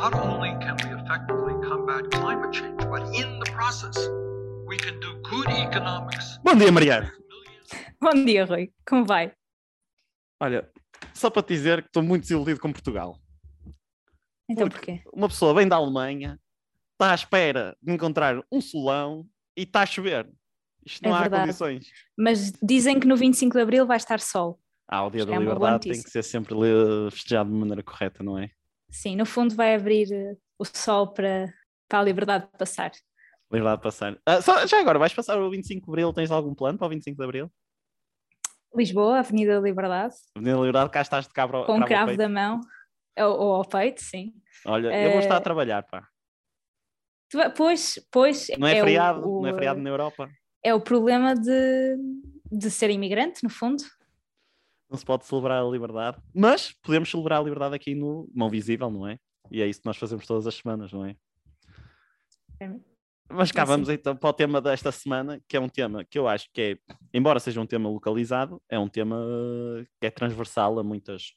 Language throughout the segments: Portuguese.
not only can we effectively combat climate change, but in the process, we can do good economics. Bom dia, Mariana. Bom dia, Rui. Como vai? Olha, só para te dizer que estou muito desiludido com Portugal. Então Porque porquê? Uma pessoa vem da Alemanha, está à espera de encontrar um solão e está a chover. Isto É não há verdade. condições. Mas dizem que no 25 de Abril vai estar sol. Ah, o Dia Isto da é Liberdade tem que ser sempre li- festejado de maneira correta, não é? Sim, no fundo vai abrir eh, o sol para, para a liberdade passar. Liberdade de passar. Ah, só- já agora, vais passar o 25 de Abril? Tens algum plano para o 25 de Abril? Lisboa, Avenida da Liberdade, Avenida da Liberdade, cá estás de cabra com um cravo da mão, ou, ou ao peito, sim. Olha, eu vou estar a Eh, trabalhar, pá. Tu Pois, pois Não é, o- feriado, o, não é feriado eh, na Europa. é o problema de, de ser imigrante, no fundo. Não se pode celebrar a liberdade, mas podemos celebrar a liberdade aqui no Mão Visível, não é? E é isso que nós fazemos todas as semanas, não é? Mas cá É vamos então para o tema desta semana, que é um tema que eu acho que é, embora seja um tema localizado, é um tema que é transversal a muitas,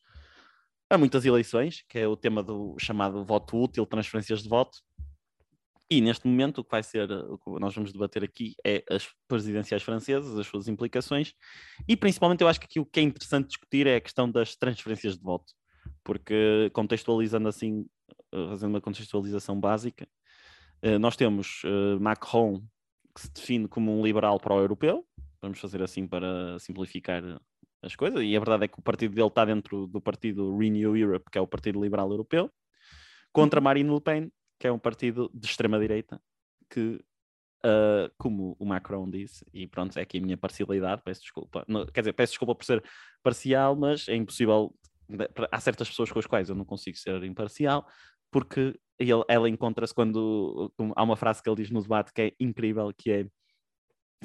a muitas eleições, que é o tema do chamado voto útil, transferências de voto. E neste momento o que vai ser, o que nós vamos debater aqui é as presidenciais francesas, as suas implicações, e principalmente eu acho que aqui o que é interessante discutir é a questão das transferências de voto, porque contextualizando assim, eh, fazendo uma contextualização básica, eh, nós temos eh, Macron, que se define como um liberal pró-europeu, vamos fazer assim para simplificar as coisas, e a verdade é que o partido dele está dentro do partido Renew Europe, que é o Partido Liberal Europeu, contra Marine Le Pen, que é um partido de extrema-direita, que, ah, como o Macron disse, e pronto, é aqui a minha parcialidade, peço desculpa, Não, quer dizer, peço desculpa por ser parcial, mas é impossível, há certas pessoas com as quais eu não consigo ser imparcial, porque ele- ela encontra-se quando há uma frase que ele diz no debate que é incrível, que é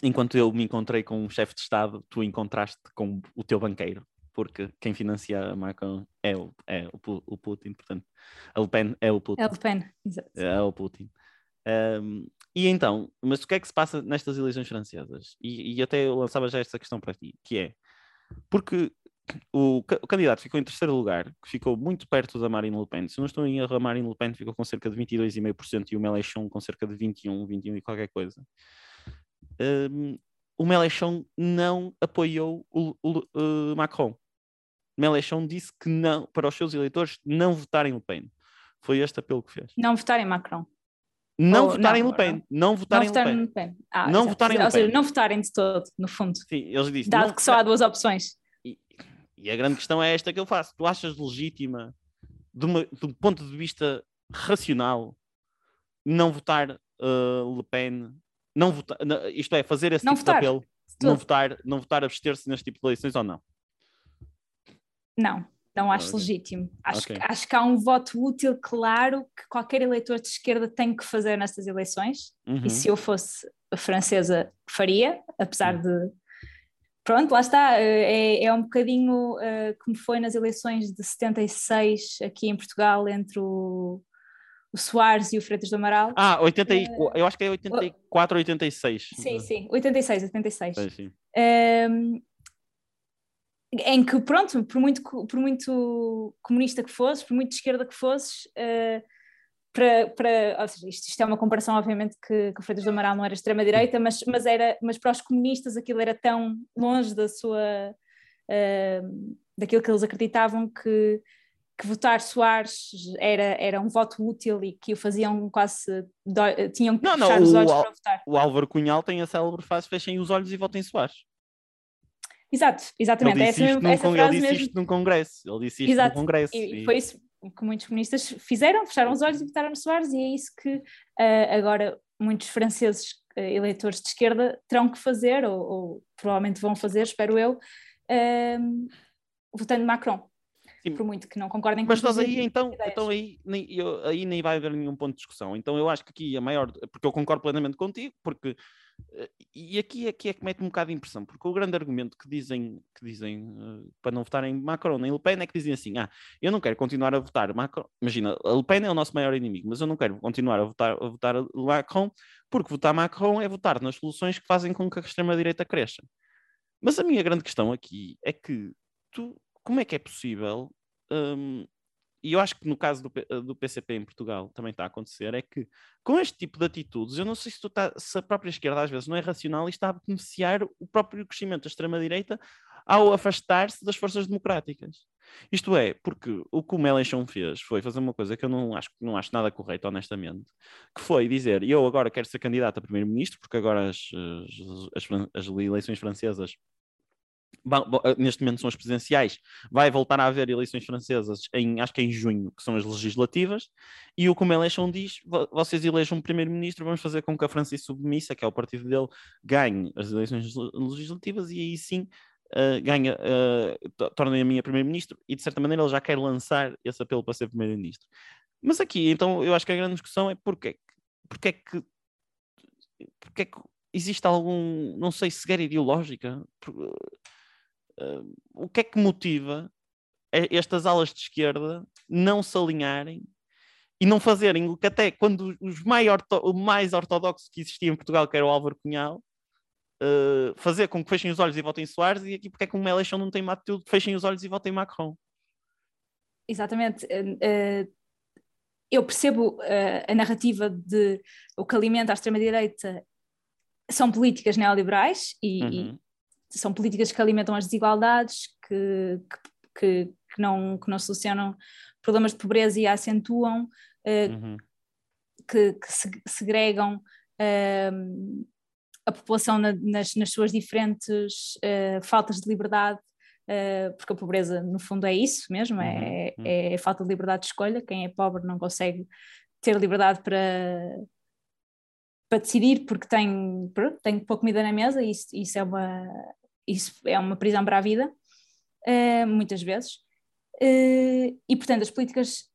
enquanto eu me encontrei com um chefe de Estado, tu encontraste com o teu banqueiro, porque quem financia a Macron é o, é o, o Putin, portanto, a Le Pen é o Putin. É Le Pen, exato. É o Putin. Um, e então, mas o que é que se passa nestas eleições francesas? E, e até eu lançava já esta questão para ti, que é porque o, o candidato ficou em terceiro lugar, que ficou muito perto da Marine Le Pen. Se não estou em erro, a Marine Le Pen ficou com cerca de 22,5% e o Mélenchon com cerca de 21, 21 e qualquer coisa. Um, o Mélenchon não apoiou o, o, uh, Macron. Mélenchon disse que não, para os seus eleitores, não votarem Le Pen. Foi este apelo que fez. Não votar em Macron. Não Ou- votarem não, Le Pen. Não Não votarem Le votarem Pen. Le Pen. Ah, Não exato. votarem em Le Ou seja, Pen. não votarem de todo, no fundo. Sim, eles disseram. Dado não- que só há duas opções. E a grande questão é esta que eu faço. Tu achas legítima, de, uma- de um ponto de vista racional, não votar uh, Le Pen? Não votar, não- isto é, fazer esse Não tipo votar, de apelo? Não votar, não votar abster-se neste tipo de eleições ou não? Não, não acho Ok. legítimo. Acho, Ok. que, acho que há um voto útil claro que qualquer eleitor de esquerda tem que fazer nestas eleições. Uhum. E se eu fosse francesa, faria, apesar de. Pronto, lá está. eh, É, é um bocadinho eh, como foi nas eleições de 76 aqui em Portugal entre o, o Soares e o Freitas do Amaral. Ah, 84, eu acho que é 84 ou 86. sim, sim, 86, 86. Sim, sim. Ehm, em que, pronto, por muito, por muito comunista que fosses, por muito de esquerda que fosses, eh, para, para, ou seja, isto, isto é uma comparação, obviamente, que, que o Freitas do Amaral não era extrema-direita, mas, mas, era, mas para os comunistas aquilo era tão longe da sua, ehm, daquilo que eles acreditavam que, que votar Soares era, era um voto útil e que o faziam quase, dó- tinham que Não, não, fechar os o olhos Al- para votar. O Álvaro Cunhal tem a célebre frase: fechem os olhos e votem Soares. Exato, Ele exatamente, disse, essa, isto num, essa ele disse isto num congresso. Ele disse isto Exato, num congresso. E e- foi isso que muitos comunistas fizeram, fecharam os olhos e votaram no Soares, e é isso que ah, agora muitos franceses ah, eleitores de esquerda terão que fazer, ou, ou provavelmente vão fazer, espero eu, ahm, votando Macron. Sim. Por muito que não concordem com Mas nós aí então, ideias. então aí, nem, eu- aí nem vai haver nenhum ponto de discussão. Então eu acho que aqui a maior, porque eu concordo plenamente contigo, porque e aqui, aqui é que mete um bocado de impressão, porque o grande argumento que dizem, que dizem eh, para não votarem Macron nem Le Pen é que dizem assim: ah, eu não quero continuar a votar Macron. Imagina, Le Pen é o nosso maior inimigo, mas eu não quero continuar a votar, a votar Macron, porque votar Macron é votar nas soluções que fazem com que a extrema-direita cresça. Mas a minha grande questão aqui é que tu, como é que é possível hum, e eu acho que no caso do, do PCP em Portugal também está a acontecer, é que com este tipo de atitudes, eu não sei se, tá, se a própria esquerda às vezes não é racional e está a beneficiar o próprio crescimento da extrema-direita ao afastar-se das forças democráticas. Isto é, porque o que o Melanchon fez foi fazer uma coisa que eu não acho, não acho nada correto, honestamente, que foi dizer, eu agora quero ser candidato a primeiro-ministro, porque agora as, as, as, as eleições francesas eh, neste momento são as presidenciais, vai voltar a haver eleições francesas em, acho que é em junho, que são as legislativas, e o Comelechon diz, vocês elejam um primeiro-ministro, vamos fazer com que a França Submissa, que é o partido dele, ganhe as eleições legislativas, e aí sim uh, ganha, uh, torna a minha primeiro-ministro, e de certa maneira ele já quer lançar esse apelo para ser primeiro-ministro. Mas aqui, então, eu acho que a grande discussão é porque, porque é que porque que existe algum, não sei, cegueira ideológica? Uh, o que é que motiva estas alas de esquerda não se alinharem e não fazerem o que até quando os mais o mais ortodoxo que existia em Portugal, que era o Álvaro Cunhal, uh, fazer com que fechem os olhos e votem Soares, e aqui porque é que uma eleição não tem tudo, fechem os olhos e votem Macron. Exatamente. Uh, eu percebo a narrativa de o que alimenta a extrema-direita são políticas neoliberais e, uhum são políticas que alimentam as desigualdades, que, que, que, não, que não solucionam problemas de pobreza e a acentuam, uh, uhum. que, que segregam uh, a população na, nas, nas suas diferentes uh, faltas de liberdade, porque a pobreza, no fundo, é isso mesmo, é, uhum. é, é falta de liberdade de escolha. Quem é pobre não consegue ter liberdade para, para decidir porque tem, tem pouca comida na mesa e isso, isso, é, uma, isso é uma prisão para a vida, uh, muitas vezes. Uh, e, portanto, as políticas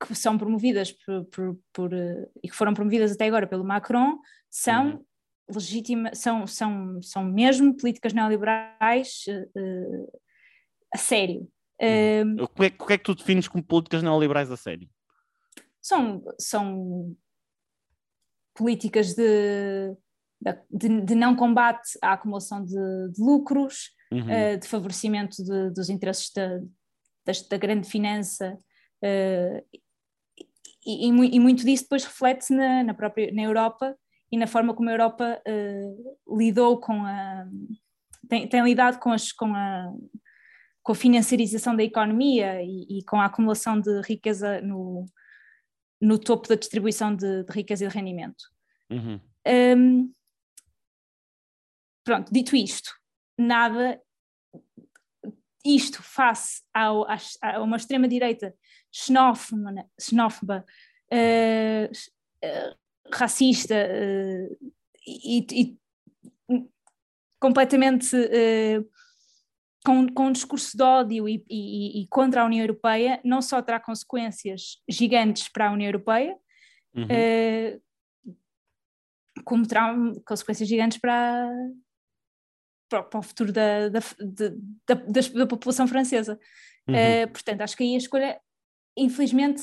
que são promovidas por, por, por uh, e que foram promovidas até agora pelo Macron são uhum. legítimas, são, são, são mesmo políticas neoliberais a sério. Uhum. o, que é, o que é que tu defines como políticas neoliberais a sério? São, são políticas de, de, de não combate à acumulação de, de lucros, uhum. uh, de favorecimento de, dos interesses da, da, da grande finança. Uh, e, e, e, muito disso depois reflete-se na, na, própria na Europa e na forma como a Europa uh, lidou com a tem, tem, lidado com, as, com, a, com a financiarização da economia e, e, com a acumulação de riqueza no, no topo da distribuição de, de riqueza e de rendimento. Uhum. Um, pronto, dito isto, nada, isto face ao, a, uma extrema-direita xenófoba, xenófoba uh, uh, racista uh, e, e, completamente com, com um discurso de ódio e, e, e, contra a União Europeia, não só terá consequências gigantes para a União Europeia, uhum como terá consequências gigantes para, para, para o futuro da, da, da, da, população francesa. Uhum. Uh, portanto, acho que aí a escolha, infelizmente,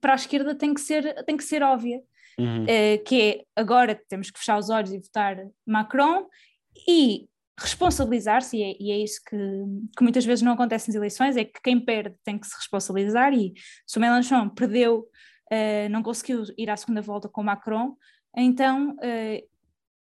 para a esquerda tem que ser, tem que ser óbvia, uhum. uh, que é agora que temos que fechar os olhos e votar Macron e responsabilizar-se, e, é, e, é, isso que, que, muitas vezes não acontece nas eleições, é que quem perde tem que se responsabilizar, e se o Mélenchon perdeu, uh, não conseguiu ir à segunda volta com Macron, então uh,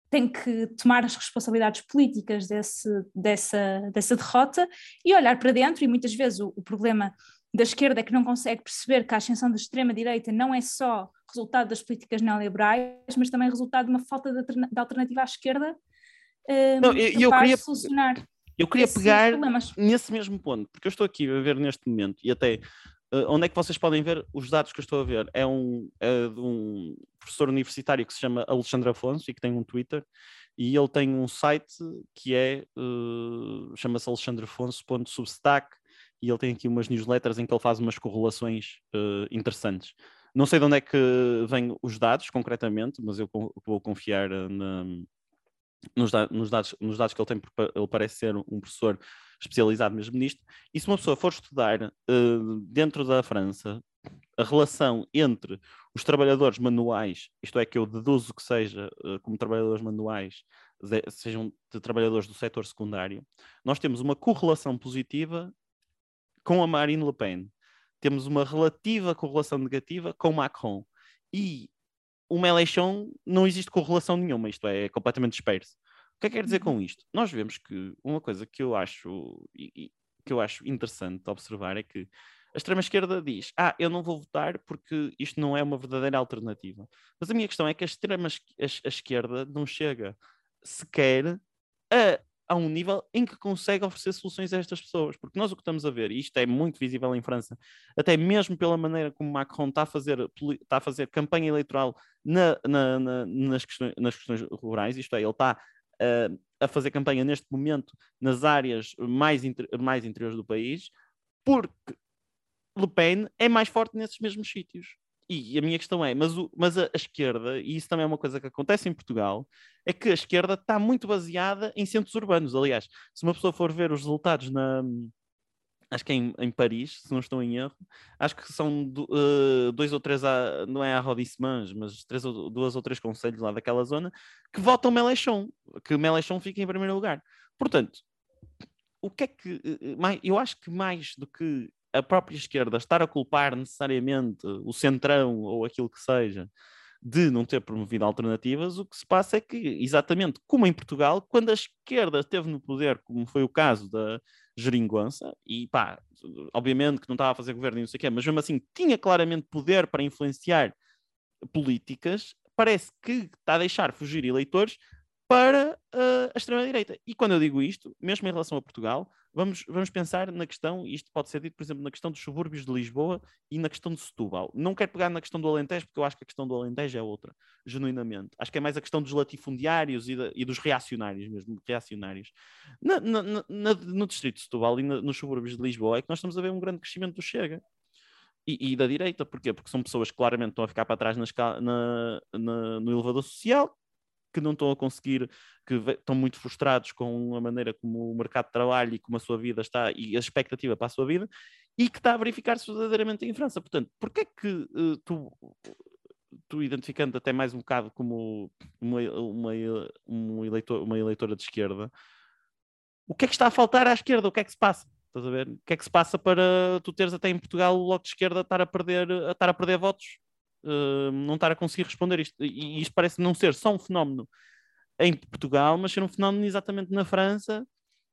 tem que tomar as responsabilidades políticas desse, dessa, dessa derrota e olhar para dentro, e muitas vezes o, o problema da esquerda é que não consegue perceber que a ascensão da extrema-direita não é só resultado das políticas neoliberais, mas também resultado de uma falta de, de alternativa à esquerda uh, não, eu, eu queria. Eu queria pegar problemas. nesse mesmo ponto, porque eu estou aqui a ver neste momento, e até Uh, onde é que vocês podem ver os dados que eu estou a ver? É, um, é de um professor universitário que se chama Alexandre Afonso e que tem um Twitter e ele tem um site que é uh, chama-se alexandreafonso.substack e ele tem aqui umas newsletters em que ele faz umas correlações uh, interessantes. Não sei de onde é que vêm os dados concretamente, mas eu vou confiar na, nos, da, nos, dados, nos dados que ele tem, ele parece ser um professor especializado mesmo nisto. E se uma pessoa for estudar uh, dentro da França a relação entre os trabalhadores manuais, isto é, que eu deduzo que seja uh, como trabalhadores manuais, de, sejam de trabalhadores do setor secundário, nós temos uma correlação positiva com a Marine Le Pen. temos uma relativa correlação negativa com Macron. E o Mélenchon não existe correlação nenhuma, isto é, é completamente disperso. O que é que quer dizer com isto? Nós vemos que uma coisa que eu acho, que eu acho interessante observar é que a extrema-esquerda diz: Ah, eu não vou votar porque isto não é uma verdadeira alternativa. Mas a minha questão é que a extrema-esquerda não chega sequer a, a um nível em que consegue oferecer soluções a estas pessoas. Porque nós o que estamos a ver, e isto é muito visível em França, até mesmo pela maneira como Macron está a fazer, está a fazer campanha eleitoral na, na, na, nas, questões, nas questões rurais, isto é, ele está uh, a fazer campanha neste momento nas áreas mais, inter, mais interiores do país, porque Le Pen é mais forte nesses mesmos sítios. E a minha questão é, mas, o, mas a, a, esquerda, e isso também é uma coisa que acontece em Portugal, é que a esquerda está muito baseada em centros urbanos. Aliás, se uma pessoa for ver os resultados na. Acho que é em, em Paris, se não estou em erro, acho que são do, uh, dois ou três, a, não é a Rodismans, mas três ou, duas ou três conselhos lá daquela zona que votam Melechon, que Melechon fica em primeiro lugar. Portanto, o que é que. Eh, mais, eu acho que mais do que a própria esquerda estar a culpar necessariamente o centrão ou aquilo que seja de não ter promovido alternativas, o que se passa é que, exatamente como em Portugal, quando a esquerda esteve no poder, como foi o caso da geringonça, e pá, obviamente que não estava a fazer governo e não sei o quê, mas mesmo assim tinha claramente poder para influenciar políticas, parece que está a deixar fugir eleitores para uh, a extrema-direita. E quando eu digo isto, mesmo em relação a Portugal, vamos, vamos pensar na questão, isto pode ser dito, por exemplo, na questão dos subúrbios de Lisboa e na questão de Setúbal. Não quero pegar na questão do Alentejo, porque eu acho que a questão do Alentejo é outra, genuinamente. Acho que é mais a questão dos latifundiários e, de, e dos reacionários mesmo, reacionários. Na, na, na, no distrito de Setúbal e nos subúrbios de Lisboa é que nós estamos a ver um grande crescimento do Chega. E, e, da direita, porquê? Porque são pessoas que claramente estão a ficar para trás na, na, no elevador social, que não estão a conseguir, que estão muito frustrados com a maneira como o mercado de trabalho e como a sua vida está e a expectativa para a sua vida e que está a verificar-se verdadeiramente em França. Portanto, porquê é que uh, tu, tu identificando até mais um bocado como uma, uma, um eleitor, uma eleitora de esquerda, o que é que está a faltar à esquerda? O que é que se passa? Estás a ver? O que é que se passa para tu teres até em Portugal o Bloco de Esquerda estar a perder, a estar a perder votos uh, não estar a conseguir responder isto. E isto parece não ser só um fenómeno em Portugal, mas ser um fenómeno exatamente na França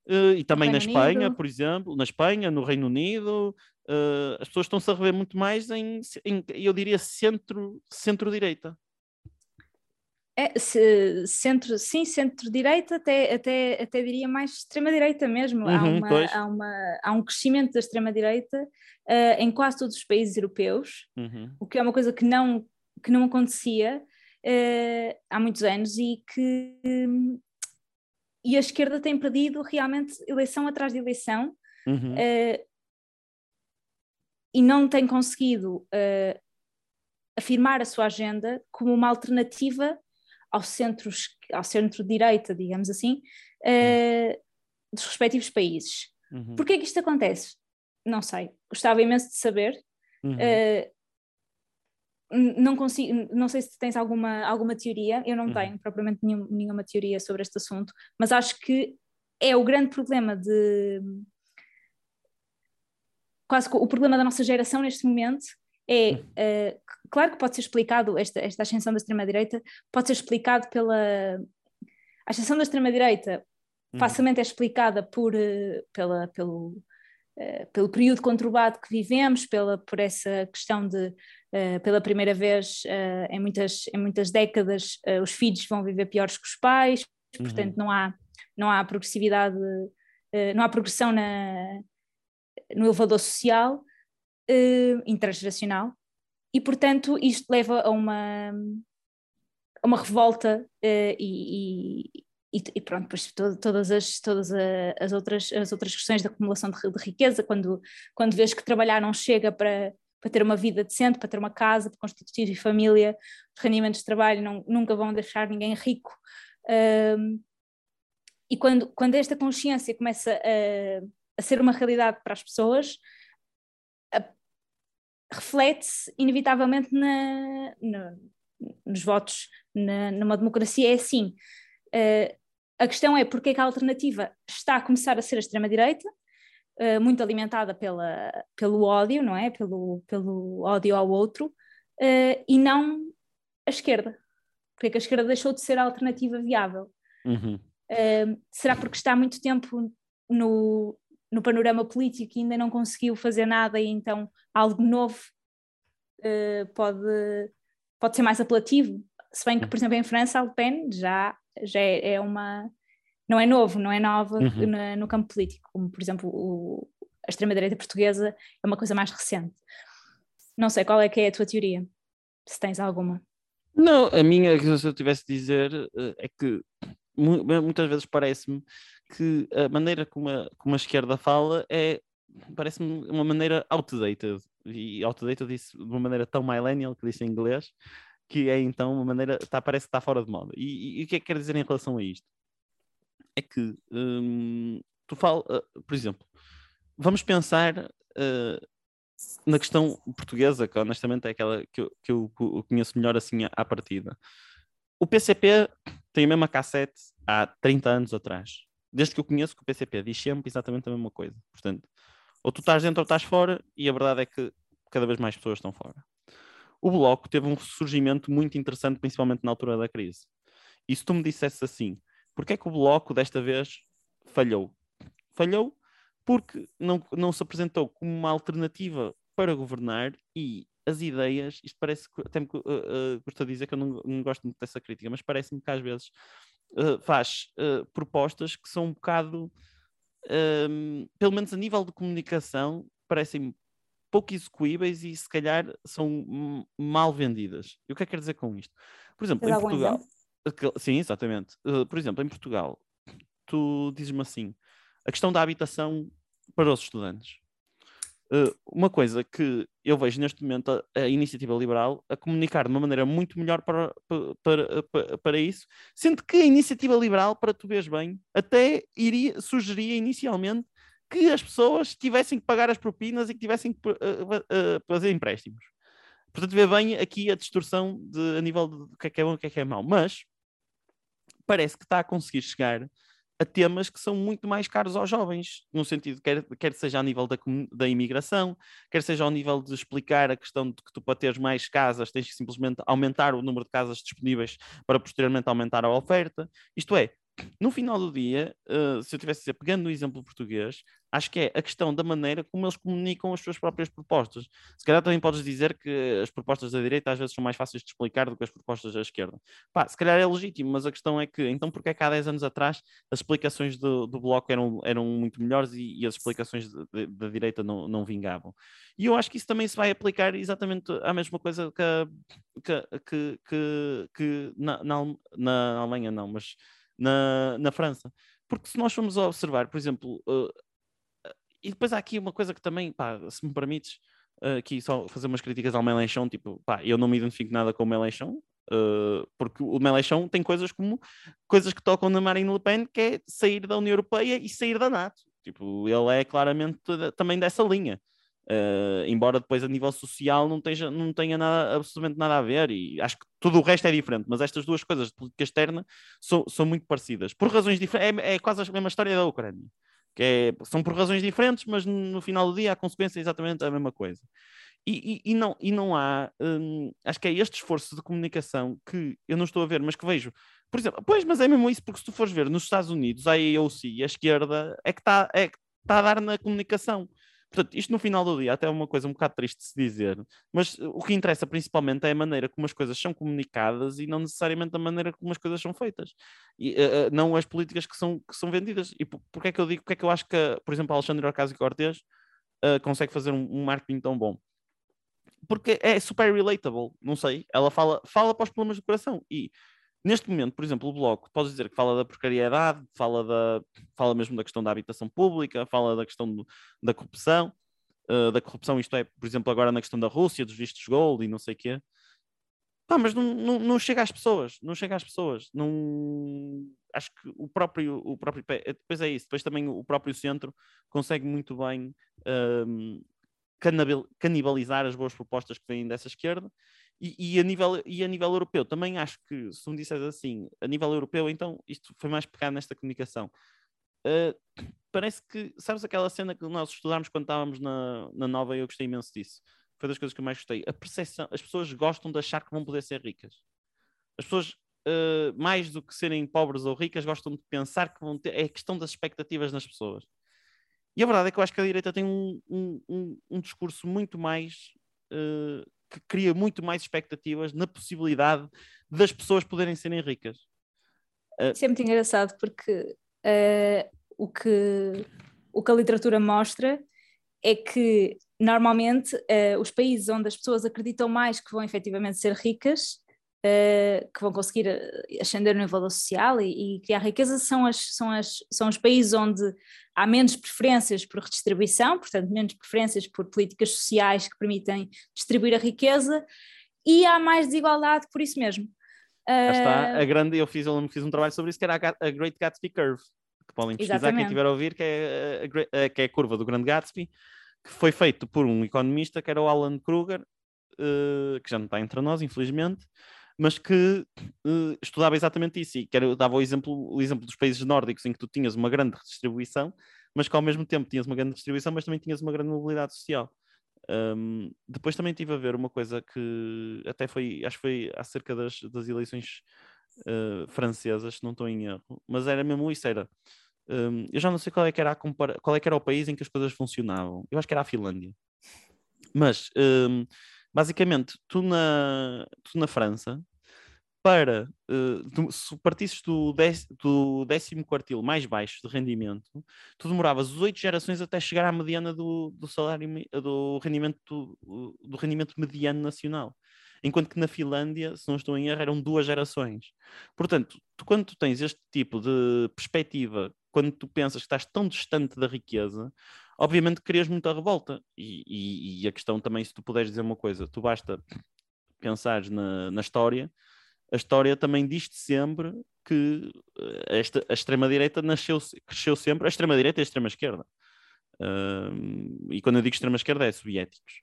uh, e também na Espanha, Unido. por exemplo, na Espanha, no Reino Unido. Uh, as pessoas estão-se a rever muito mais em, em eu diria, centro, centro-direita. É, se, centro, sim, centro-direita, até, até, até diria mais extrema-direita mesmo. Uhum, há, uma, há, uma, há um crescimento da extrema-direita uh, em quase todos os países europeus, uhum. o que é uma coisa que não, que não acontecia uh, há muitos anos e que. Um, e a esquerda tem perdido realmente eleição atrás de eleição uhum. uh, e não tem conseguido afirmar a sua agenda como uma alternativa ao centro, ao centro-direita, digamos assim, uh, dos respectivos países. Uhum. Porquê que isto acontece? Não sei. Gostava imenso de saber. Uhum. Uh, não consigo, não sei se tens alguma, alguma teoria, eu não uhum. tenho propriamente nenhum, nenhuma teoria sobre este assunto, mas acho que é o grande problema de quase o problema da nossa geração neste momento é, uh, claro que pode ser explicado, esta, esta ascensão da extrema-direita pode ser explicado pela... A ascensão da extrema-direita uhum. facilmente é explicada por, uh, pela, pelo, uh, pelo período conturbado que vivemos, pela, por essa questão de, pela primeira vez em, muitas, em muitas décadas, os filhos vão viver piores que os pais, uhum. portanto não há, não há progressividade, não há progressão na, no elevador social uh, intergeracional e, portanto, isto leva a uma, a uma revolta uh, e, e, e, pronto, depois todas, as, todas as, outras, as outras questões da acumulação de, riqueza, quando, quando vês que trabalhar não chega para, para ter uma vida decente, para ter uma casa, para constituir família, os rendimentos de trabalho não, nunca vão deixar ninguém rico. E quando, quando esta consciência começa a, a ser uma realidade para as pessoas, reflete-se inevitavelmente na, na, nos votos na, numa democracia. É assim. Uh, a questão é porque é que a alternativa está a começar a ser a extrema-direita, uh, muito alimentada pela, pelo ódio, não é? Pelo, pelo ódio ao outro, uh, e não a esquerda. Porque é que a esquerda deixou de ser a alternativa viável? Uhum. Uh, será porque está há muito tempo no, no panorama político e ainda não conseguiu fazer nada e então algo novo pode, pode ser mais apelativo? Se bem que, por exemplo, em França, a Le Pen já, já é, é uma não é novo, não é nova uhum. no, no, campo político, como por exemplo o, a extrema-direita portuguesa é uma coisa mais recente. Não sei qual é que é a tua teoria, se tens alguma. Não, a minha, se eu tivesse de dizer, eh, é que muitas vezes parece-me que a maneira como a, como a esquerda fala é parece-me uma maneira outdated e outdated disse de uma maneira tão millennial que disse em inglês que é então uma maneira, tá, parece que está fora de moda. E, e, e, o que é que quer dizer em relação a isto? é que hum, tu fala, uh, por exemplo, vamos pensar uh, na questão portuguesa, que honestamente é aquela que eu, que eu conheço melhor assim à, partida. O PCP tem a mesma cassete há 30 anos atrás. Desde que eu conheço que o PCP diz sempre exatamente a mesma coisa. Portanto, ou tu estás dentro ou estás fora, e a verdade é que cada vez mais pessoas estão fora. O Bloco teve um surgimento muito interessante, principalmente na altura da crise. E se tu me dissesse assim, Porquê é que o Bloco desta vez falhou? Falhou porque não, não se apresentou como uma alternativa para governar e as ideias, isto parece até me uh, uh, gosto de dizer que eu não, não, gosto muito dessa crítica, mas parece-me que às vezes uh, faz uh, propostas que são um bocado, um, pelo menos a nível de comunicação, parecem pouco execuíveis e se calhar são mal vendidas. E o que é que quer dizer com isto? Por exemplo, em Portugal. Exemplo? Sim, exatamente. Uh, por exemplo, em Portugal, tu dizes-me assim: a questão da habitação para os estudantes. Uh, uma coisa que eu vejo neste momento a, a, iniciativa liberal a comunicar de uma maneira muito melhor para, para, para, para, isso, sendo que a iniciativa liberal, para tu veres bem, até iria, sugeria inicialmente que as pessoas tivessem que pagar as propinas e que tivessem que uh, uh, fazer empréstimos. Portanto, vê bem aqui a distorção de, a nível do que é que é bom e o que é que é mau. Mas parece que está a conseguir chegar a temas que são muito mais caros aos jovens, no sentido, quer, quer seja a nível da, da imigração, quer seja ao nível de explicar a questão de que tu para teres mais casas tens que simplesmente aumentar o número de casas disponíveis para posteriormente aumentar a oferta. Isto é, no final do dia, uh, se eu tivesse a dizer, pegando no exemplo português, acho que é a questão da maneira como eles comunicam as suas próprias propostas. Se calhar também podes dizer que as propostas da direita às vezes são mais fáceis de explicar do que as propostas da esquerda. Pá, se calhar é legítimo, mas a questão é que, então, porque é que há 10 anos atrás as explicações do, do Bloco eram, eram muito melhores e, e as explicações da direita não, não vingavam? E eu acho que isso também se vai aplicar exatamente a mesma coisa que, que, que, que, que na, na, na Alemanha, não, mas na, na França. Porque se nós formos observar, por exemplo, uh, e depois há aqui uma coisa que também, pá, se me permites, uh, aqui só fazer umas críticas ao Melenchon, tipo, pá, eu não me identifico nada com o Melenchon, uh, porque o Melenchon tem coisas como coisas que tocam na Marine Le Pen, que é sair da União Europeia e sair da NATO. Tipo, ele é claramente também dessa linha. Uh, embora depois a nível social não, tenha, não tenha nada, absolutamente nada a ver, e acho que tudo o resto é diferente, mas estas duas coisas de política externa são, são muito parecidas, por razões diferentes, é, é, quase a mesma história da Ucrânia, que é, são por razões diferentes, mas no final do dia a consequência é exatamente a mesma coisa. E, e, e não, e não há, hum, acho que é este esforço de comunicação que eu não estou a ver, mas que vejo, por exemplo, pois, mas é mesmo isso, porque se tu fores ver nos Estados Unidos, a AOC, a esquerda, é que está é, tá a dar na comunicação. Portanto, isto no final do dia até é uma coisa um bocado triste de se dizer, mas o que interessa principalmente é a maneira como as coisas são comunicadas e não necessariamente a maneira como as coisas são feitas, e, uh, não as políticas que são, que são vendidas. E por, porque é que eu digo, porque é que eu acho que, por exemplo, Alexandre Ocasio-Cortez uh, consegue fazer um, um marketing tão bom? Porque é super relatable, não sei, ela fala, fala para os problemas do coração e Neste momento, por exemplo, o Bloco, podes dizer que fala da precariedade, fala, da, fala mesmo da questão da habitação pública, fala da questão do, da corrupção, uh, da corrupção, isto é, por exemplo, agora na questão da Rússia, dos vistos gold e não sei o quê. Pá, mas não, não, não, chega às pessoas, não chega às pessoas. Não... Acho que o próprio, o próprio. Depois é isso, depois também o próprio centro consegue muito bem um, canibalizar as boas propostas que vêm dessa esquerda e, e, a nível, e a nível europeu, também acho que, se me disseres assim, a nível europeu, então isto foi mais pegado nesta comunicação. Uh, parece que, sabes aquela cena que nós estudámos quando estávamos na, na nova e eu gostei imenso disso. Foi das coisas que eu mais gostei. A percepção, as pessoas gostam de achar que vão poder ser ricas. As pessoas, uh, mais do que serem pobres ou ricas, gostam de pensar que vão ter. É questão das expectativas nas pessoas. E a verdade é que eu acho que a direita tem um, um, um, um discurso muito mais. Uh, que cria muito mais expectativas na possibilidade das pessoas poderem serem ricas. Uh, Isso é muito engraçado porque uh, o, que, o que a literatura mostra é que normalmente uh, os países onde as pessoas acreditam mais que vão efetivamente ser ricas Uh, que vão conseguir ascender no nível social e, e, criar riqueza são, as, são, as, são os países onde há menos preferências por redistribuição, portanto, menos preferências por políticas sociais que permitem distribuir a riqueza e há mais desigualdade por isso mesmo. Uh, está a grande, eu fiz, eu fiz um trabalho sobre isso que era a, Great Gatsby Curve, que podem pesquisar exatamente. quem estiver a ouvir, que é a, a, que é a curva do Grande Gatsby, que foi feito por um economista que era o Alan Kruger, uh, que já não está entre nós, infelizmente, mas que uh, estudava exatamente isso e que era, dava o exemplo, o exemplo dos países nórdicos em que tu tinhas uma grande redistribuição, mas que ao mesmo tempo tinhas uma grande distribuição, mas também tinhas uma grande mobilidade social. Um, depois também estive a ver uma coisa que até foi, acho que foi acerca das, das eleições uh, francesas, se não estou em erro, mas era mesmo isso, era um, eu já não sei qual é, que era a qual é que era o país em que as coisas funcionavam. Eu acho que era a Finlândia. Mas um, basicamente, tu na, tu na França para uh, se partisses do, do décimo quartil mais baixo de rendimento, tu demoravas oito gerações até chegar à mediana do, do salário do rendimento do, do, rendimento mediano nacional. Enquanto que na Finlândia, se não estou em erro, eram duas gerações. Portanto, tu, quando tu tens este tipo de perspectiva, quando tu pensas que estás tão distante da riqueza, obviamente crias muita revolta. E, e, e a questão também, se tu puderes dizer uma coisa, tu basta pensares na, na história a história também diz-te sempre que eh, esta, a extrema-direita nasceu, cresceu sempre, a extrema-direita e a extrema-esquerda. Uh, e quando eu digo extrema-esquerda é soviéticos.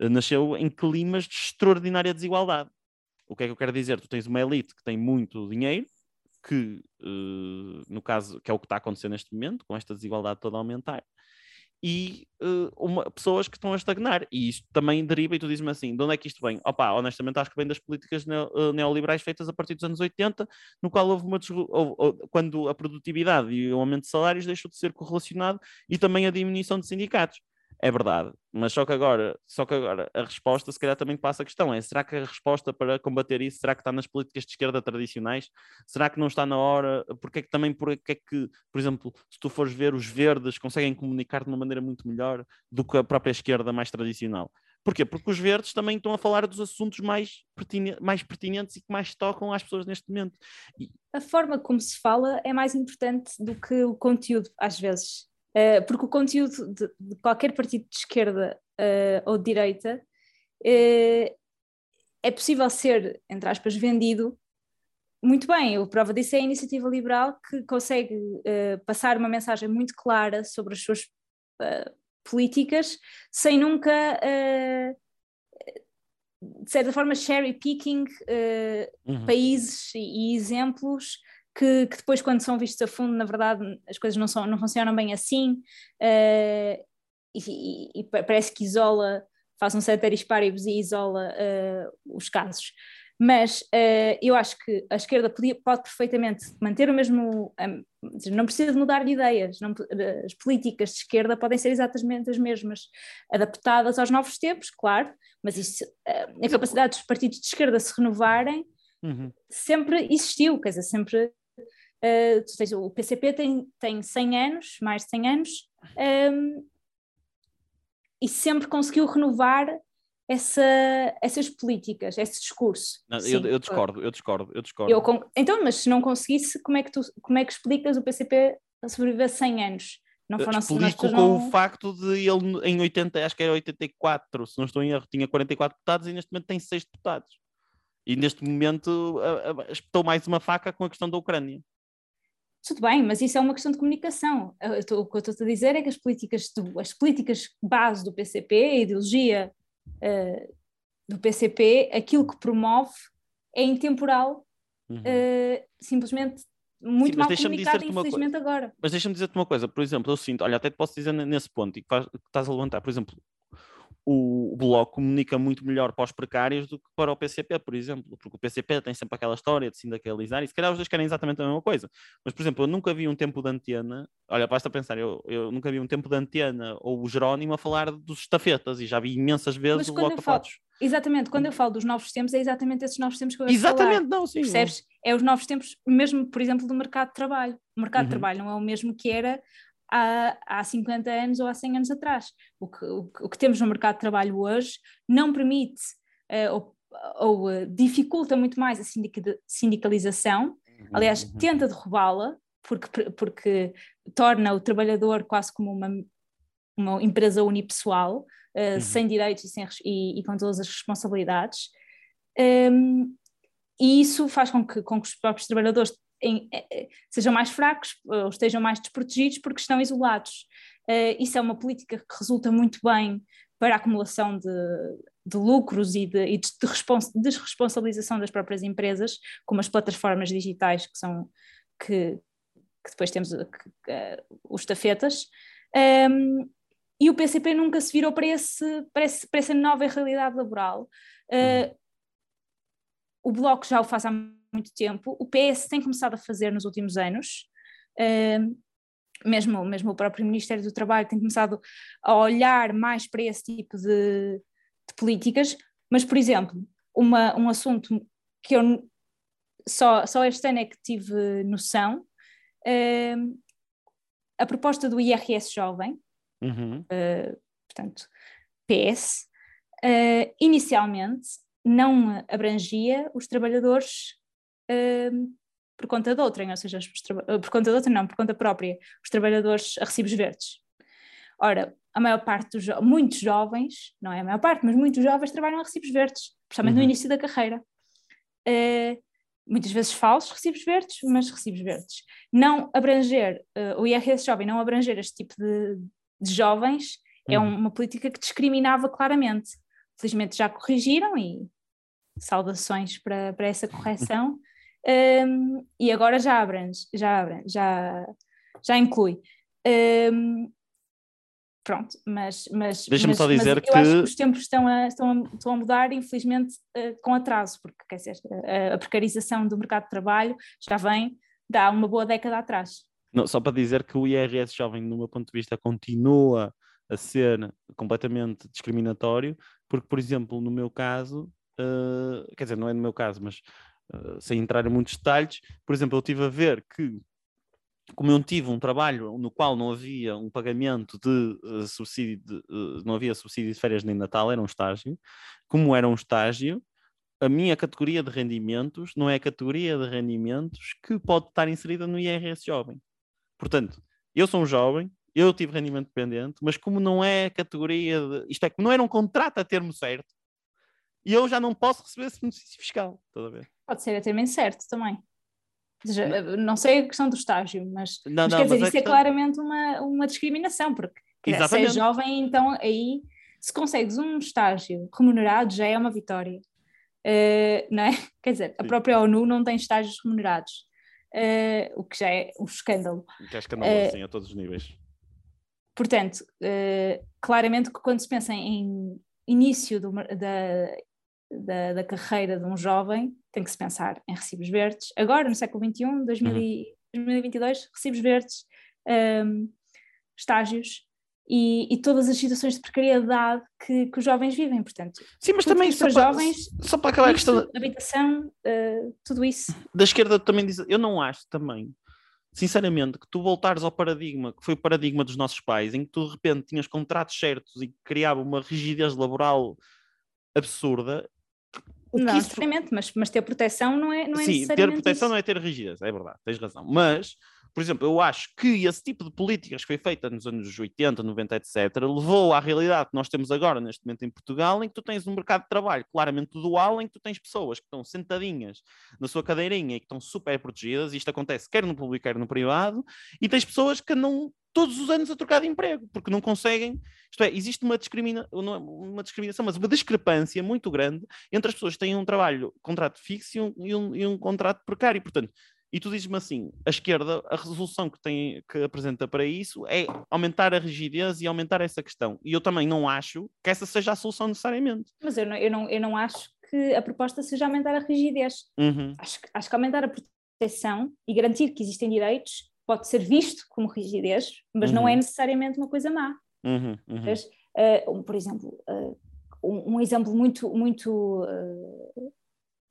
Uh, nasceu em climas de extraordinária desigualdade. O que é que eu quero dizer? Tu tens uma elite que tem muito dinheiro, que, uh, no caso, que é o que está acontecendo neste momento, com esta desigualdade toda a aumentar, e uh, uma, pessoas que estão a estagnar. E isto também deriva, e tu dizes-me assim: de onde é que isto vem? Opa, honestamente, acho que vem das políticas uh, neoliberais feitas a partir dos anos 80, no qual houve uma quando a produtividade e o aumento de salários deixou de ser correlacionado e também a diminuição de sindicatos. É verdade, mas só que agora, só que agora a resposta se calhar também passa a questão é, será que a resposta para combater isso, será que está nas políticas de esquerda tradicionais? Será que não está na hora, porque é que também, porque é que, por exemplo, se tu fores ver os verdes conseguem comunicar de uma maneira muito melhor do que a própria esquerda mais tradicional? Porquê? Porque os verdes também estão a falar dos assuntos mais, pertinentes, mais pertinentes e que mais tocam às pessoas neste momento. E... A forma como se fala é mais importante do que o conteúdo, às vezes. Uh, porque o conteúdo de, de, qualquer partido de esquerda uh, ou de direita uh, é possível ser, entre aspas, vendido muito bem. A prova disso é a iniciativa liberal que consegue passar uma mensagem muito clara sobre as suas políticas sem nunca, de certa forma, cherry picking uhum. países e, e exemplos que, que, depois, quando são vistos a fundo, na verdade, as coisas não, são, não funcionam bem assim, uh, e, e, e, parece que isola, faz um ceteris paribus e isola uh, os casos. Mas uh, eu acho que a esquerda podia, pode perfeitamente manter o mesmo. Um, não precisa de mudar de ideias. Não, as políticas de esquerda podem ser exatamente as mesmas, adaptadas aos novos tempos, claro, mas isso, a capacidade dos partidos de esquerda se renovarem uhum. sempre existiu, quer dizer, sempre Uh, seja, o PCP tem, tem 100 anos, mais de 100 anos, um, ehm, e sempre conseguiu renovar essa, essas políticas, esse discurso. Não, eu, eu, discordo, eu discordo, eu discordo. Eu, então, mas se não conseguisse, como é que, tu, como é que explicas o PCP a sobreviver 100 anos? Não foram Explico com não... o facto de ele em 80, acho que era 84, se não estou em erro, tinha 44 deputados e neste momento tem 6 deputados. E neste momento espetou mais uma faca com a questão da Ucrânia. Tudo bem, mas isso é uma questão de comunicação. Tô, o que eu estou a dizer é que as políticas, do, as políticas base do PCP, a ideologia uh, do PCP, aquilo que promove é intemporal, uhum. uh, simplesmente muito Sim, mal uma infelizmente, agora. Mas deixa-me dizer-te uma coisa, por exemplo, eu sinto, olha, até te posso dizer nesse ponto e que, faz- que estás a levantar, por exemplo, o, Bloco comunica muito melhor para os precários do que para o PCP, por exemplo, porque o PCP tem sempre aquela história de sindicalizar e se calhar os dois querem exatamente a mesma coisa. Mas, por exemplo, eu nunca vi um tempo de antena, olha, basta pensar, eu, eu nunca vi um tempo de antena ou o Jerónimo a falar dos estafetas e já vi imensas vezes Mas o Bloco falo-. Exatamente, quando eu falo dos novos tempos, é exatamente esses novos tempos que eu falar. Exatamente, não, sim. Percebes? É os novos tempos, mesmo, por exemplo, do mercado de trabalho. O mercado Uhum. de trabalho não é o mesmo que era há, há 50 anos ou há 100 anos atrás. O que, o, o que temos no mercado de trabalho hoje não permite eh, ou, ou, eh, dificulta muito mais a sindica- sindicalização, aliás, Uhum. tenta derrubá-la, porque, porque torna o trabalhador quase como uma, uma empresa unipessoal, eh, Uhum. sem direitos e, sem e- e com todas as responsabilidades. Um, e isso faz com que, com que os próprios trabalhadores em- eh, eh, sejam mais fracos ou estejam mais desprotegidos porque estão isolados. Eh, isso é uma política que resulta muito bem para a acumulação de, de lucros e de, e de respons- desresponsabilização das próprias empresas, como as plataformas digitais que são que, que depois temos eh, que- que, os tafetas. Um, e o PCP nunca se virou para, esse, para, esse, para essa nova realidade laboral. Uh, o Bloco já o faz há muito tempo, o PS tem começado a fazer nos últimos anos, mesmo, mesmo o próprio Ministério do Trabalho tem começado a olhar mais para esse tipo de, de políticas, mas, por exemplo, uma, um assunto que eu só, só este ano é que tive noção, a proposta do IRS jovem, Uhum. Uh, portanto, PS, uh, inicialmente não abrangia os trabalhadores uh, por conta de outrem, ou seja, por conta de outrem não, por conta própria, os trabalhadores a recibos verdes. Ora, a maior parte dos jo muitos jovens, não é a maior parte, mas muitos jovens trabalham a recibos verdes, principalmente uhum. no início da carreira. Uh, muitas vezes falsos recibos verdes, mas recibos verdes. Não abranger, o IRS jovem não abranger este tipo de, de jovens é Uhum. uma política que discriminava claramente. Felizmente já corrigiram e saudações para, para essa correção. Um, e agora já abrange, já abrange, já, já inclui. Um, pronto, mas, mas, Deixa-me só dizer que os tempos estão a, estão a, estão a mudar, infelizmente, uh, com atraso, porque quer dizer, a, a precarização do mercado de trabalho já vem de há uma boa década atrás. Não, só para dizer que o IRS jovem, no meu ponto de vista, continua a ser completamente discriminatório, porque, por exemplo, no meu caso, uh, quer dizer, não é no meu caso, mas uh, sem entrar em muitos detalhes, por exemplo, eu tive a ver que, como eu tive um trabalho no qual não havia um pagamento de uh, subsídio, de, não havia subsídio de férias nem Natal, era um estágio, como era um estágio, a minha categoria de rendimentos não é a categoria de rendimentos que pode estar inserida no IRS jovem. Portanto, eu sou um jovem, eu tive rendimento dependente, mas como não é a categoria, de, isto é, como não era um contrato a termo certo, e eu já não posso receber esse benefício fiscal, toda vez. Pode ser a termo certo também. Seja, não. não. sei a questão do estágio, mas, não, mas não, quer dizer, mas isso é, questão... claramente uma, uma discriminação, porque se é jovem, então aí se consegues um estágio remunerado já é uma vitória. Uh, não é? Quer dizer, a própria ONU não tem estágios remunerados. Uh, o que já é um escândalo. Que é escandaloso, uh, sim, a todos os níveis. Portanto, claramente que quando se pensa em início do, da, da, da, carreira de um jovem, tem que se pensar em recibos verdes. Agora, no século XXI, 2000 uhum. 2022, recibos verdes, um, estágios e, e, todas as situações de precariedade que, que os jovens vivem, portanto. Sim, mas também para jovens, só para acabar a questão da habitação, uh, tudo isso. Da esquerda também diz, eu não acho também, sinceramente, que tu voltares ao paradigma, que foi o paradigma dos nossos pais, em que tu de repente tinhas contratos certos e criava uma rigidez laboral absurda. Não, isso... mas, mas ter proteção não é, não é Sim, ter proteção isso. não é ter rigidez, é verdade, tens razão. Mas por exemplo, eu acho que esse tipo de políticas que foi feita nos anos 80, 90, etc., levou à realidade que nós temos agora, neste momento, em Portugal, em que tu tens um mercado de trabalho claramente dual, em que tu tens pessoas que estão sentadinhas na sua cadeirinha e que estão super protegidas, e isto acontece quer no público, quer no privado, e tens pessoas que não todos os anos a trocar de emprego, porque não conseguem, isto é, existe uma, discrimina, uma discriminação, mas uma discrepância muito grande entre as pessoas que têm um trabalho, contrato fixo e um, e um, e um contrato precário, portanto, E tu dizes-me assim: a esquerda, a resolução que, tem, que apresenta para isso é aumentar a rigidez e aumentar essa questão. E eu também não acho que essa seja a solução necessariamente. Mas eu não, eu não, eu não acho que a proposta seja aumentar a rigidez. Uhum. Acho, acho que aumentar a proteção e garantir que existem direitos pode ser visto como rigidez, mas uhum. não é necessariamente uma coisa má. Uhum, uhum. Mas, uh, por exemplo, uh, um, um, exemplo muito, muito uh,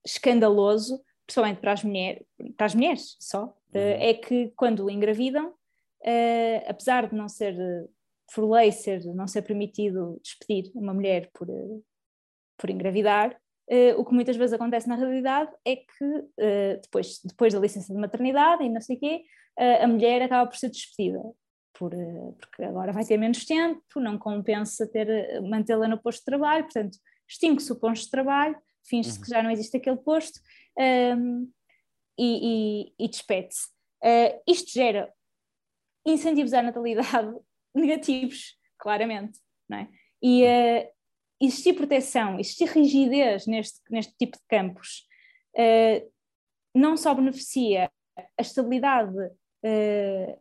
escandaloso principalmente para as, mulher, para as mulheres só, uhum. é que quando engravidam, apesar de não ser, por lei, ser, não ser permitido despedir uma mulher por, por engravidar, uh, o que muitas vezes acontece na realidade é que uh, depois, depois da licença de maternidade e não sei o quê, a mulher acaba por ser despedida. Por, porque agora vai ter menos tempo, não compensa ter mantê-la no posto de trabalho, portanto, extingue-se o posto de trabalho, finge-se uhum. que já não existe aquele posto um, e, e, e despede-se. Uh, isto gera incentivos à natalidade negativos, claramente, não é? E uh, existir proteção, existir rigidez neste, neste tipo de campos uh, não só beneficia a estabilidade uh,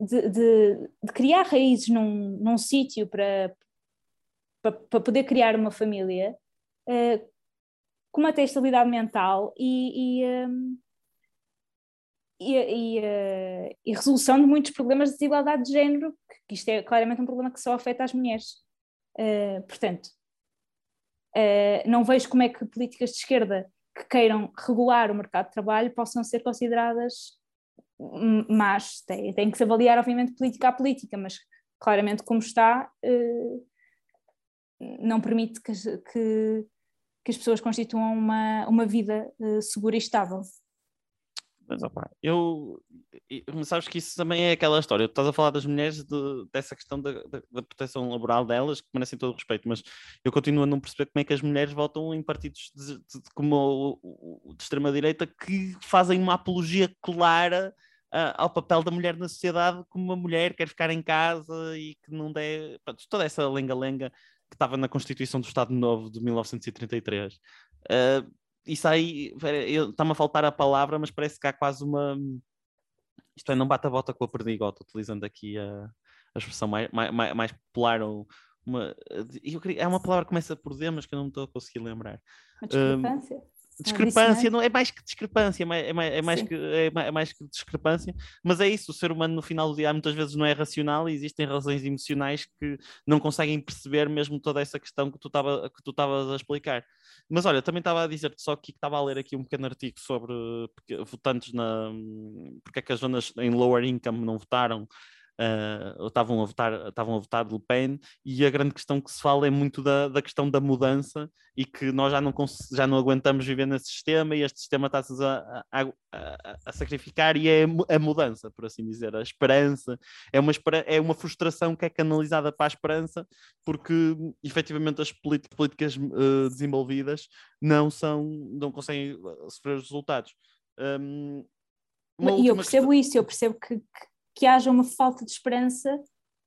de, de, de, criar raízes num, num sítio para, para, para, poder criar uma família, uh, como até estabilidade mental e, e, um, e, e, uh, e, resolução de muitos problemas de desigualdade de género, que isto é claramente um problema que só afeta as mulheres. Uh, portanto, uh, não vejo como é que políticas de esquerda que queiram regular o mercado de trabalho possam ser consideradas más. Tem, tem que se avaliar, obviamente, política a política, mas claramente como está, não permite que, que que as pessoas constituam uma, uma vida uh, segura e estável. Mas opa, eu sabes que isso também é aquela história. Tu estás a falar das mulheres de, dessa questão da, da, da, proteção laboral delas, que merecem todo o respeito, mas eu continuo a não perceber como é que as mulheres votam em partidos de, de, como o, o, de extrema-direita que fazem uma apologia clara uh, ao papel da mulher na sociedade como uma mulher quer ficar em casa e que não deve. Toda essa lenga-lenga que estava na Constituição do Estado Novo de 1933. Uh, isso aí, está-me a faltar a palavra, mas parece que há quase uma. Isto é, não bate a bota com a perdigota, utilizando aqui a, a expressão mais, mais, mais popular. Ou uma, eu queria, é uma palavra que começa por D, mas que eu não estou a conseguir lembrar. Uma discrepância? Um, discrepância, não é mais que discrepância, é mais, é mais, é mais que, é, mais, é que discrepância, mas é isso, o ser humano no final do dia muitas vezes não é racional e existem razões emocionais que não conseguem perceber mesmo toda essa questão que tu estavas a explicar. Mas olha, também estava a dizer só que estava a ler aqui um pequeno artigo sobre votantes na porque é que as zonas em lower income não votaram uh, estavam, a votar, estavam a votar Le Pen, e a grande questão que se fala é muito da, da questão da mudança e que nós já não, já não aguentamos viver nesse sistema e este sistema está-se a, a, a, a, sacrificar e é a mudança, por assim dizer, a esperança, é uma, é uma frustração que é canalizada para a esperança porque efetivamente as políticas uh, desenvolvidas não são, não conseguem sofrer os resultados. Um, e eu percebo questão... isso, eu percebo que, que, que haja uma falta de esperança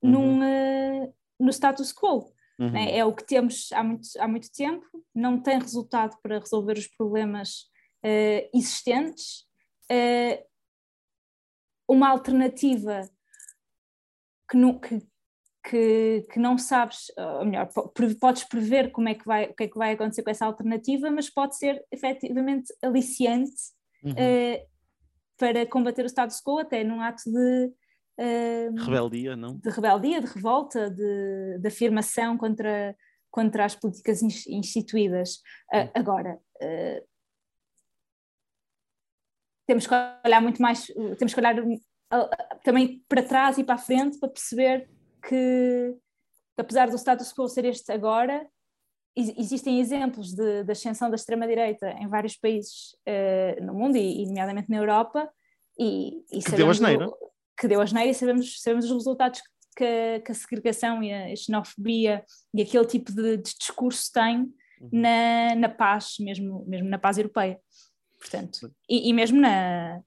uhum. num, uh, no status quo. Uhum. Né? É o que temos há muito, há muito tempo, não tem resultado para resolver os problemas uh, existentes. Uh, uma alternativa que, não, que, que, que, não sabes, ou melhor, podes prever como é que vai, o que é que vai acontecer com essa alternativa, mas pode ser efetivamente aliciante uhum. uh, para combater o status quo, até num ato de. Uh, rebeldia, não? De rebeldia, de revolta, de, de afirmação contra, contra as políticas instituídas. Uh, agora, uh, temos que olhar muito mais, temos que olhar também para trás e para a frente para perceber que, que apesar do status quo ser este agora, existem exemplos de, de ascensão da extrema-direita em vários países uh, no mundo, e, e, nomeadamente na Europa, e, e que deu asneira. Que deu asneira e sabemos, sabemos os resultados que a, que a segregação e a xenofobia e aquele tipo de, de discurso têm uhum. na, na paz, mesmo, mesmo na paz europeia. Portanto, e, e mesmo na,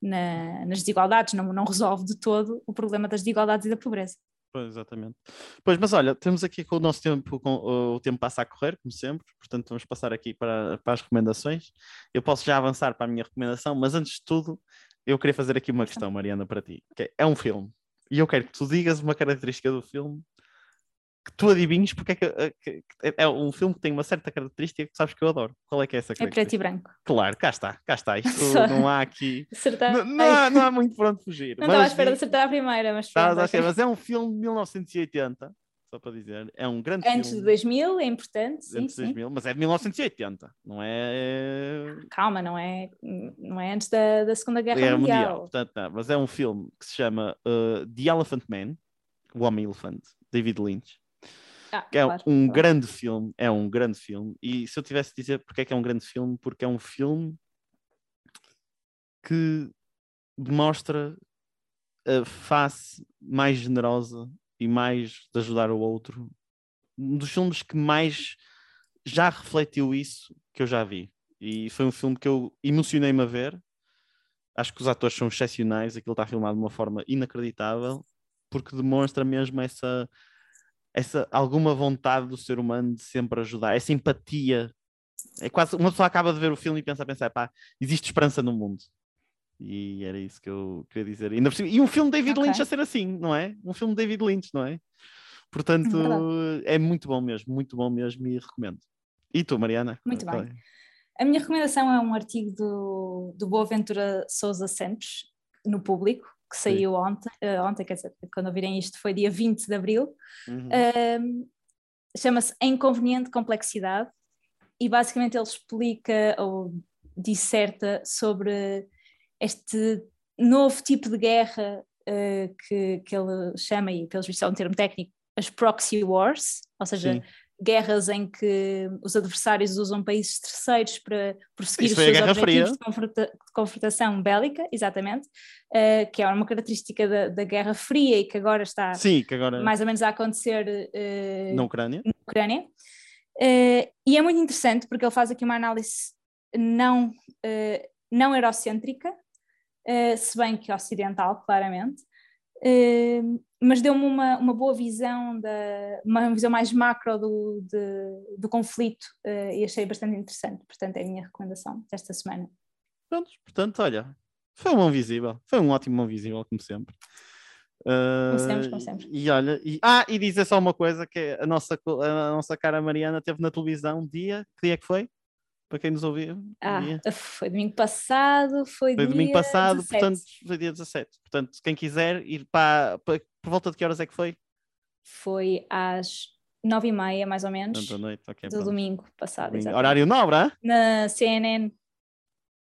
na, nas desigualdades, não, não resolve de todo o problema das desigualdades e da pobreza. Pois, exatamente. Pois, mas olha, temos aqui com o nosso tempo, com, o tempo passa a correr, como sempre, portanto vamos passar aqui para, para as recomendações. Eu posso já avançar para a minha recomendação, mas antes de tudo, eu queria fazer aqui uma questão, Mariana, para ti. Que é, é um filme, e eu quero que tu digas uma característica do filme que tu adivinhes porque é que, eh, que, que é um filme que tem uma certa característica que sabes que eu adoro. Qual é que é essa É preto e branco. Claro, cá está, cá está. Isto não há aqui. Acertar. Não, não, há, não há muito por onde fugir. Não estava à Mas espera de acertar a primeira, mas Estavas pronto, a ok. ser, mas é um filme de 1980, só para dizer. É um grande Antes de filme. 2000, é importante, sim, antes de sim. 2000, mas é de 1980, não é Calma, não é, não é antes da, da Segunda Guerra, Guerra Mundial. Mundial. Portanto, não, mas é um filme que se chama uh, The Elephant Man, O Homem Elefante, David Lynch. Ah, Que é claro, um claro. grande filme, é um grande filme. E se eu tivesse de dizer porque é que é um grande filme, porque é um filme que demonstra a face mais generosa e mais de ajudar o outro. Um dos filmes que mais já refletiu isso que eu já vi. E foi um filme que eu emocionei-me a ver. Acho que os atores são excepcionais, aquilo está filmado de uma forma inacreditável, porque demonstra mesmo essa, essa alguma vontade do ser humano de sempre ajudar, essa empatia. É quase uma pessoa acaba de ver o filme e pensa a pensar, pá, existe esperança no mundo. E era isso que eu queria dizer. E, um filme de David Ok. Lynch a ser assim, não é? Um filme de David Lynch, não é? Portanto, Verdade. é muito bom mesmo, muito bom mesmo e recomendo. E tu, Mariana? Muito bem. é? A minha recomendação é um artigo do, do Boaventura Souza Santos, no público, que saiu ontem, eh, ontem, quer dizer, quando ouvirem isto foi dia 20 de abril, Uhum. Um, chama-se Inconveniente Complexidade e basicamente ele explica ou disserta sobre este novo tipo de guerra uh, que, que ele chama, e pelos vistos é um termo técnico, as proxy wars, ou seja, Sim. Guerras em que os adversários usam países terceiros para prosseguir Isso os seus objetivos de, confronta- de confrontação bélica, exatamente, uh, que é uma característica da, da Guerra Fria e que agora está Sim, que agora mais ou menos a acontecer uh, na Ucrânia. na Ucrânia. Uh, e é muito interessante porque ele faz aqui uma análise não, não eurocêntrica, se bem que ocidental, claramente, mas deu-me uma, uma boa visão, da, uma visão mais macro do, de- do conflito uh, e achei bastante interessante. Portanto, é a minha recomendação desta semana. Pronto, portanto, olha, foi um mão visível, foi um ótimo mão visível, como sempre. Ah, sempre, como sempre. E olha, e, ah, e dizer só uma coisa: que a nossa, a nossa cara Mariana teve na televisão um dia, que dia é que foi? Para quem nos ouviu? um Ah, foi domingo passado, foi, Foi domingo passado, 17. portanto, foi dia 17. Portanto, quem quiser ir para, para- por volta de que horas é que foi? Foi às nove e meia, mais ou menos, Portanto, à noite, ok. do pronto. domingo passado. Domingo. Horário nobre, hein? Na CNN.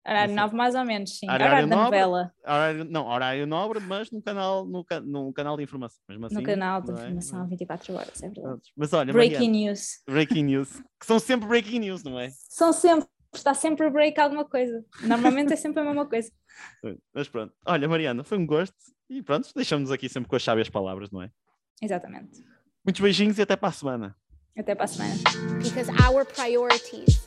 Horário. 9, mais ou menos, sim. Horário Horário, da nobre, novela, horário, não, horário nobre, mas no canal, no, ca- num canal de informação. Mesmo assim, no canal de é? informação 24 horas, é verdade. Mas olha, Breaking Mariana, news. breaking news, que são sempre breaking news, não é? São sempre, está sempre a break alguma coisa. Normalmente é sempre a mesma coisa. Mas pronto, olha, Mariana, foi um gosto e pronto, deixamos-nos aqui sempre com as sábias palavras, não é? Exatamente. Muitos beijinhos e até para a semana. Até para a semana. because our priorities